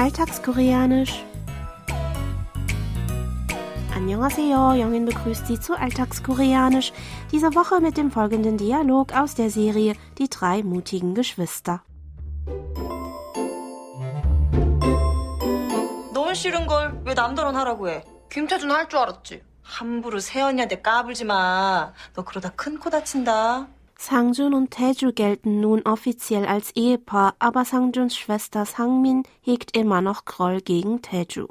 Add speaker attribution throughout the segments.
Speaker 1: Alltagskoreanisch. Annyeonghaseyo, Jongin begrüßt Sie zu Alltagskoreanisch. Diese Woche mit dem folgenden Dialog aus der Serie Die drei mutigen Geschwister.
Speaker 2: 넌 싫은 걸 왜 남더러 하라고 해?
Speaker 3: 김태준 할 줄 알았지.
Speaker 2: 함부로 세연이한테 까불지 마. 너 그러다 큰 코 다친다.
Speaker 1: Sangjun und Taeju gelten nun offiziell als Ehepaar, aber Sangjuns Schwester Sangmin hegt immer noch Groll gegen Taeju.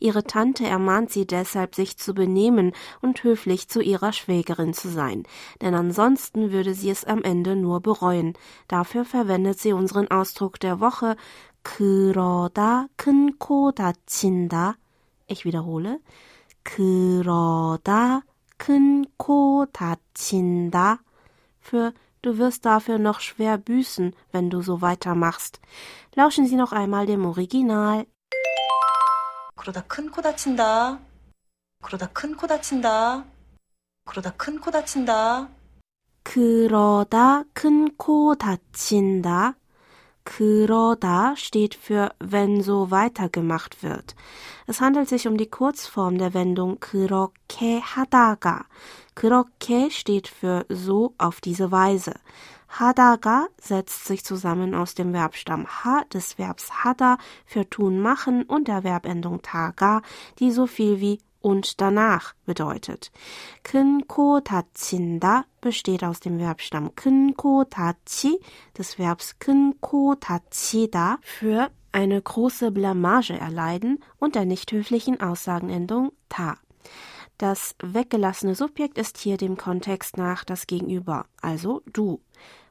Speaker 1: Ihre Tante ermahnt sie deshalb, sich zu benehmen und höflich zu ihrer Schwägerin zu sein, denn ansonsten würde sie es am Ende nur bereuen. Dafür verwendet sie unseren Ausdruck der Woche 그러다 큰 코 다친다. Ich wiederhole. 그러다 큰 코 다친다 für Du wirst dafür noch schwer büßen, wenn du so weitermachst. Lauschen Sie noch einmal dem Original.
Speaker 2: 그러다 큰 코 다친다. 그러다 큰 코 다친다. 그러다 큰 코 다친다.
Speaker 1: 그러다 큰 코 다친다. Kuroda steht für wenn so weitergemacht wird. Es handelt sich um die Kurzform der Wendung kuroke hadaga. Kuroke steht für so auf diese Weise. Hadaga setzt sich zusammen aus dem Verbstamm ha des Verbs hada für tun machen und der Verbendung taga, die so viel wie und danach bedeutet. 큰코 다친다 besteht aus dem Verbstamm 큰코 다치 des Verbs 큰코 다치다 für eine große Blamage erleiden und der nicht höflichen Aussagenendung ta. Das weggelassene Subjekt ist hier dem Kontext nach das Gegenüber, also du.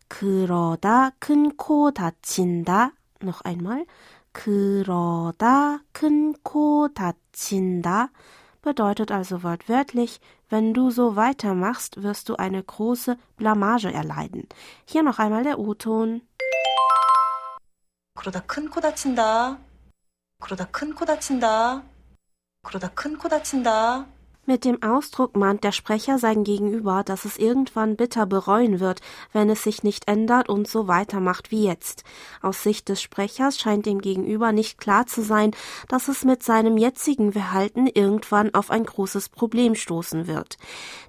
Speaker 1: 그러다 큰코 다친다. Noch einmal. 그러다 큰코 다친다 bedeutet also wortwörtlich, wenn du so weitermachst, wirst du eine große Blamage erleiden. Hier noch einmal der O-Ton.
Speaker 2: 그러다 큰 코 다친다. 그러다 큰 코 다친다. 그러다 큰 코 다친다.
Speaker 1: Mit dem Ausdruck mahnt der Sprecher sein Gegenüber, dass es irgendwann bitter bereuen wird, wenn es sich nicht ändert und so weitermacht wie jetzt. Aus Sicht des Sprechers scheint dem Gegenüber nicht klar zu sein, dass es mit seinem jetzigen Verhalten irgendwann auf ein großes Problem stoßen wird.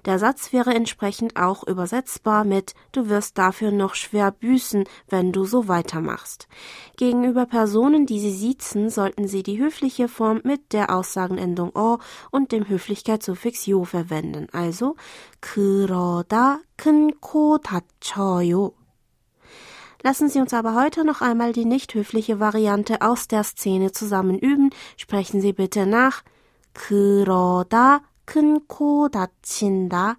Speaker 1: Der Satz wäre entsprechend auch übersetzbar mit Du wirst dafür noch schwer büßen, wenn du so weitermachst. Gegenüber Personen, die sie siezen, sollten sie die höfliche Form mit der Aussagenendung o und dem Höflichkeits Suffix 요 verwenden. Also 그러다 큰 코 다쳐요. Lassen Sie uns aber heute noch einmal die nicht höfliche Variante aus der Szene zusammen üben. Sprechen Sie bitte nach. 그러다 큰 코 다친다.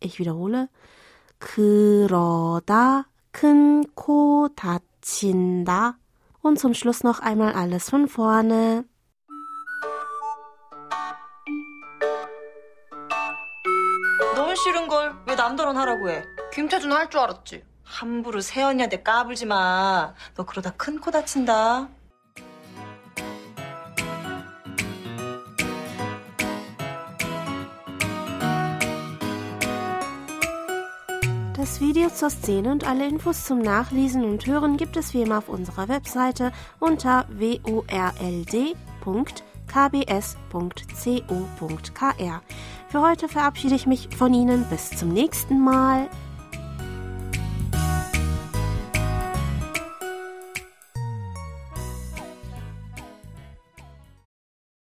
Speaker 1: Ich wiederhole. 그러다 큰 코 다친다. Und zum Schluss noch einmal alles von vorne.
Speaker 2: 싫은 걸 왜 남더러 하라고 해?
Speaker 3: 김태준 할 줄 알았지.
Speaker 2: 함부로 세연이한테 까불지 마. 너 그러다 큰 코 다친다.
Speaker 1: Das Video zur Szene und alle Infos zum Nachlesen und Hören gibt es wie immer auf unserer Webseite unter world.kbs.co.kr. Für heute verabschiede ich mich von Ihnen. Bis zum nächsten Mal.